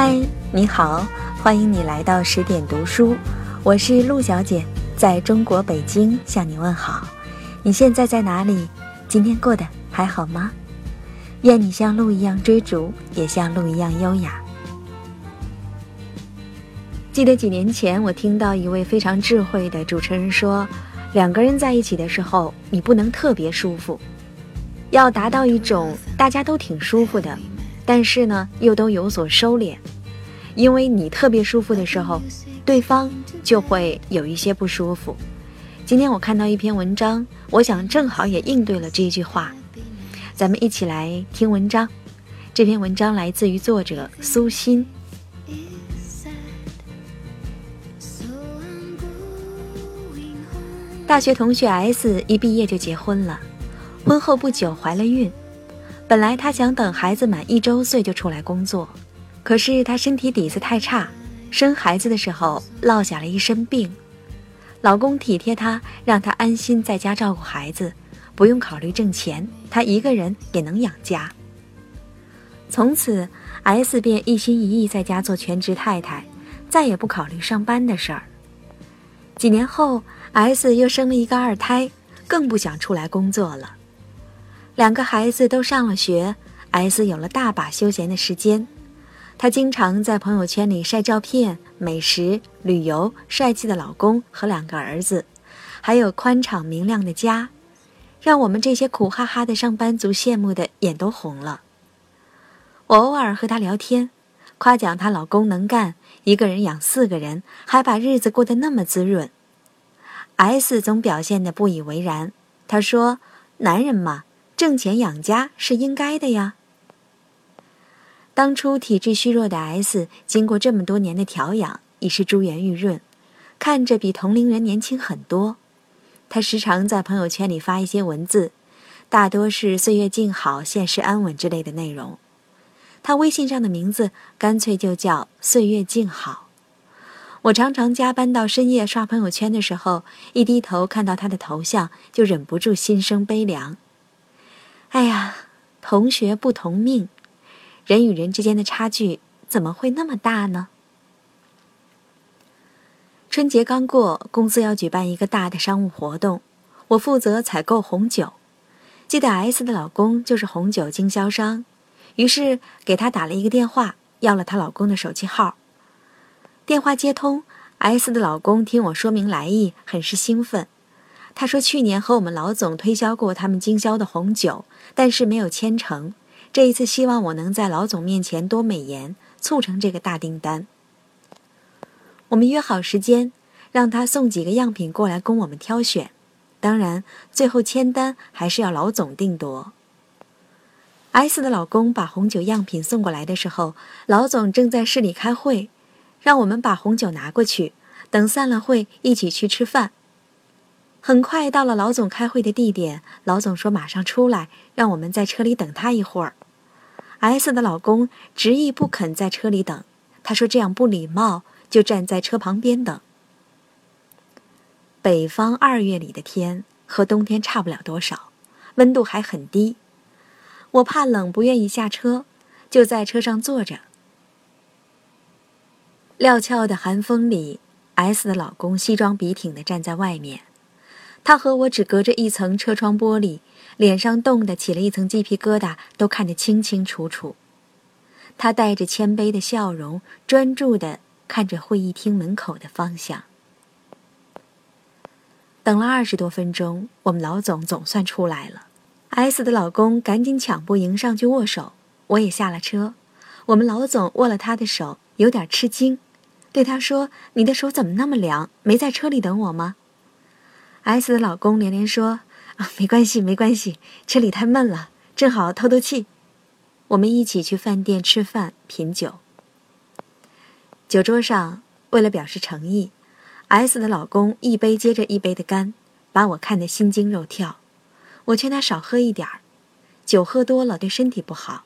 嗨，你好，欢迎你来到十点读书，我是陆小姐，在中国北京向你问好。你现在在哪里？今天过得还好吗？愿你像鹿一样追逐，也像鹿一样优雅。记得几年前，我听到一位非常智慧的主持人说，两个人在一起的时候，你不能特别舒服，要达到一种大家都挺舒服的。但是呢，又都有所收敛，因为你特别舒服的时候，对方就会有一些不舒服。今天我看到一篇文章，我想正好也应对了这句话。咱们一起来听文章。这篇文章来自于作者苏欣。大学同学 S 一毕业就结婚了，婚后不久怀了孕。本来她想等孩子满一周岁就出来工作，可是她身体底子太差，生孩子的时候落下了一身病。老公体贴她，让她安心在家照顾孩子，不用考虑挣钱，她一个人也能养家。从此，S 便一心一意在家做全职太太，再也不考虑上班的事儿。几年后，S 又生了一个二胎，更不想出来工作了。两个孩子都上了学，S 有了大把休闲的时间。她经常在朋友圈里晒照片、美食、旅游、帅气的老公和两个儿子，还有宽敞明亮的家，让我们这些苦哈哈的上班族羡慕的眼都红了。我偶尔和她聊天，夸奖她老公能干，一个人养四个人，还把日子过得那么滋润。S 总表现得不以为然，她说：“男人嘛。”挣钱养家是应该的呀。当初体质虚弱的 S，经过这么多年的调养，已是珠圆玉润，看着比同龄人年轻很多。他时常在朋友圈里发一些文字，大多是“岁月静好，现实安稳”之类的内容。他微信上的名字干脆就叫“岁月静好”。我常常加班到深夜刷朋友圈的时候，一低头看到他的头像，就忍不住心生悲凉。哎呀，同学不同命，人与人之间的差距怎么会那么大呢？春节刚过，公司要举办一个大的商务活动，我负责采购红酒。记得 S 的老公就是红酒经销商，于是给他打了一个电话，要了她老公的手机号。电话接通，S 的老公听我说明来意，很是兴奋。他说：“去年和我们老总推销过他们经销的红酒，但是没有签成。这一次希望我能在老总面前多美言，促成这个大订单。我们约好时间，让他送几个样品过来供我们挑选。当然，最后签单还是要老总定夺。”S 的老公把红酒样品送过来的时候，老总正在市里开会，让我们把红酒拿过去，等散了会一起去吃饭。很快到了老总开会的地点，老总说马上出来，让我们在车里等他一会儿。S 的老公执意不肯在车里等，他说这样不礼貌，就站在车旁边等。北方二月里的天和冬天差不了多少，温度还很低。我怕冷，不愿意下车，就在车上坐着。料峭的寒风里，S 的老公西装笔挺的站在外面。他和我只隔着一层车窗玻璃，脸上冻得起了一层鸡皮疙瘩，都看得清清楚楚。他带着谦卑的笑容，专注地看着会议厅门口的方向。等了二十多分钟，我们老总总算出来了。S 的老公赶紧抢步迎上去握手，我也下了车。我们老总握了他的手，有点吃惊，对他说：“你的手怎么那么凉？没在车里等我吗？” S 的老公连连说：“啊，没关系，没关系，车里太闷了，正好透透气。”我们一起去饭店吃饭品酒。酒桌上，为了表示诚意，S 的老公一杯接着一杯的干，把我看得心惊肉跳。我劝他少喝一点儿，酒喝多了对身体不好。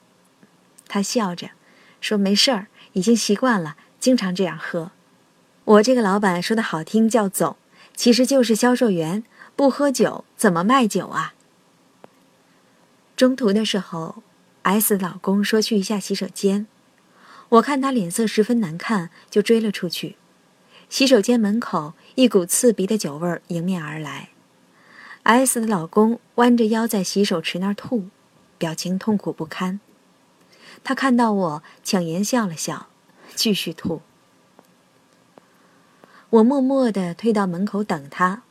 他笑着说：“没事儿，已经习惯了，经常这样喝。”我这个老板说的好听叫总。其实就是销售员，不喝酒怎么卖酒啊？中途的时候，S 老公说去一下洗手间，我看他脸色十分难看，就追了出去。洗手间门口，一股刺鼻的酒味迎面而来。S 的老公弯着腰在洗手池那儿吐，表情痛苦不堪。他看到我，强颜笑了笑，继续吐。我默默地退到门口等他，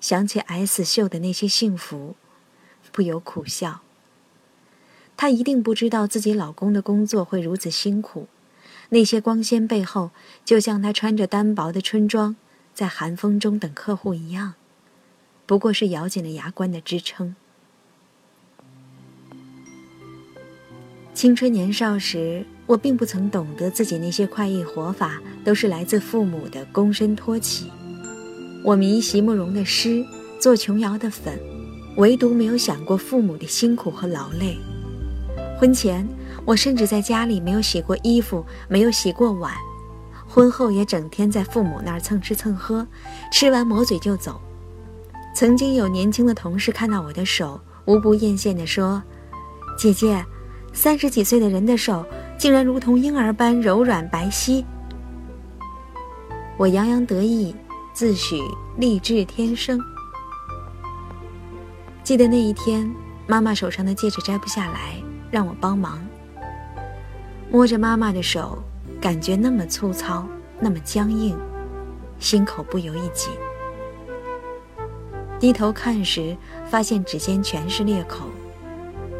想起 S 秀的那些幸福，不由苦笑。她一定不知道自己老公的工作会如此辛苦，那些光鲜背后，就像她穿着单薄的春装，在寒风中等客户一样，不过是咬紧了牙关的支撑。青春年少时，我并不曾懂得自己那些快意活法都是来自父母的躬身托起。我迷席慕容的诗，做琼瑶的粉，唯独没有想过父母的辛苦和劳累。婚前，我甚至在家里没有洗过衣服，没有洗过碗；婚后也整天在父母那儿蹭吃蹭喝，吃完抹嘴就走。曾经有年轻的同事看到我的手，无不艳羡地说：“姐姐，三十几岁的人的手竟然如同婴儿般柔软白皙。”我洋洋得意，自诩丽质天生。记得那一天，妈妈手上的戒指摘不下来。让我帮忙，摸着妈妈的手，感觉那么粗糙，那么僵硬，心口不由一紧。低头看时，发现指尖全是裂口，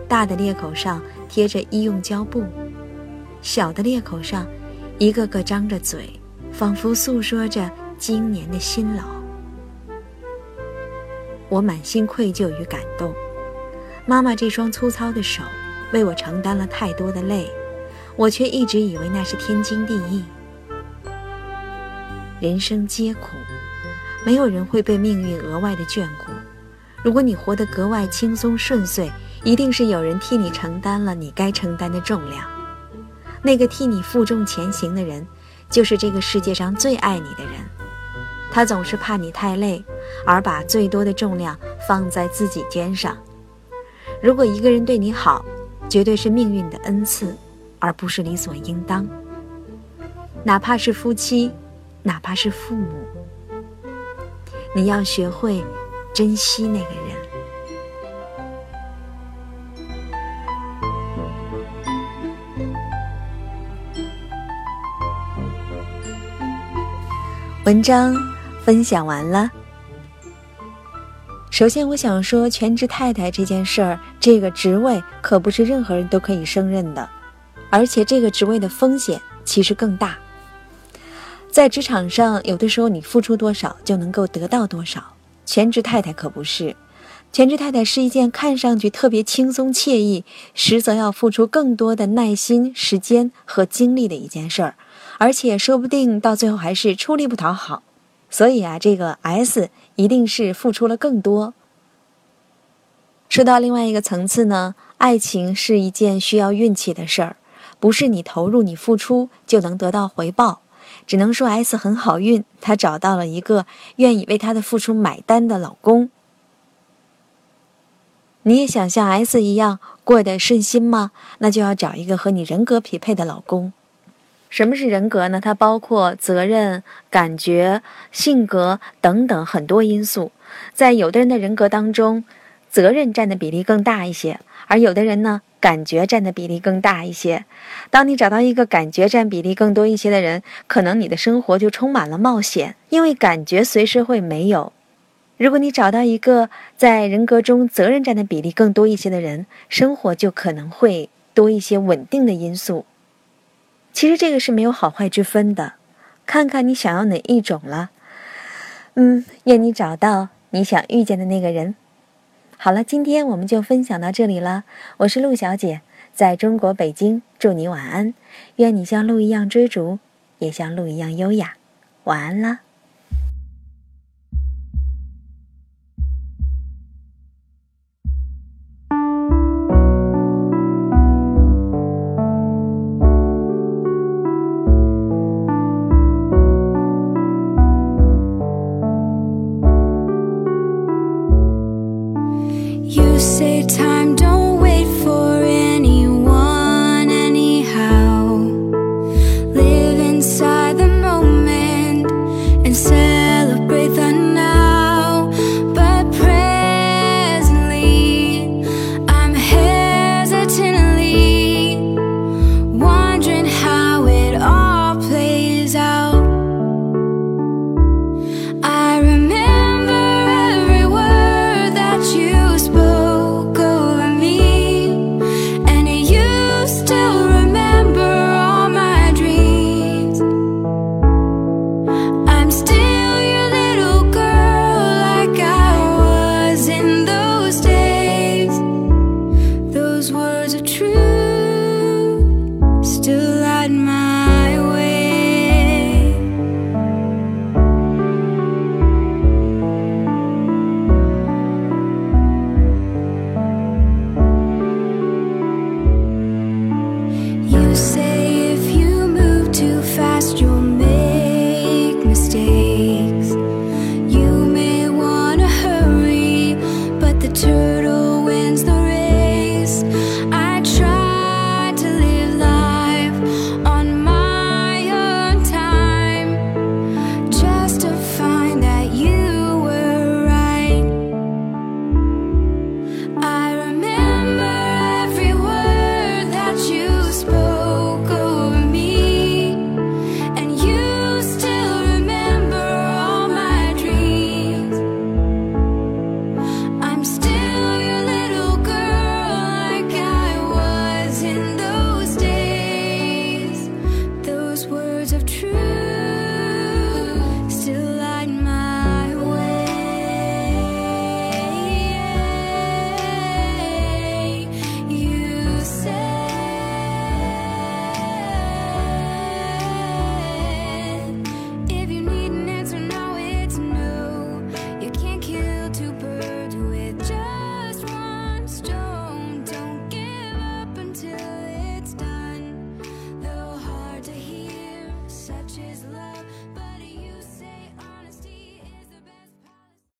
大的裂口上贴着医用胶布，小的裂口上，一个个张着嘴，仿佛诉说着今年的辛劳。我满心愧疚与感动，妈妈这双粗糙的手。为我承担了太多的累，我却一直以为那是天经地义。人生皆苦，没有人会被命运额外的眷顾。如果你活得格外轻松顺遂，一定是有人替你承担了你该承担的重量。那个替你负重前行的人，就是这个世界上最爱你的人。他总是怕你太累，而把最多的重量放在自己肩上。如果一个人对你好，绝对是命运的恩赐，而不是理所应当。哪怕是夫妻，哪怕是父母，你要学会珍惜那个人。文章分享完了。首先，我想说，全职太太这件事儿，这个职位可不是任何人都可以胜任的，而且这个职位的风险其实更大。在职场上，有的时候你付出多少就能够得到多少，全职太太可不是。全职太太是一件看上去特别轻松惬意，实则要付出更多的耐心、时间和精力的一件事儿，而且说不定到最后还是出力不讨好。所以啊，这个 S。一定是付出了更多。说到另外一个层次呢，爱情是一件需要运气的事儿，不是你投入、你付出就能得到回报。只能说 S 很好运，她找到了一个愿意为她的付出买单的老公。你也想像 S 一样过得顺心吗？那就要找一个和你人格匹配的老公。什么是人格呢？它包括责任、感觉、性格等等很多因素。在有的人的人格当中，责任占的比例更大一些，而有的人呢，感觉占的比例更大一些。当你找到一个感觉占比例更多一些的人，可能你的生活就充满了冒险，因为感觉随时会没有。如果你找到一个在人格中责任占的比例更多一些的人，生活就可能会多一些稳定的因素。其实这个是没有好坏之分的，看看你想要哪一种了。嗯，愿你找到你想遇见的那个人。好了，今天我们就分享到这里了。我是陆小姐，在中国北京，祝你晚安。愿你像鹿一样追逐，也像鹿一样优雅。晚安了。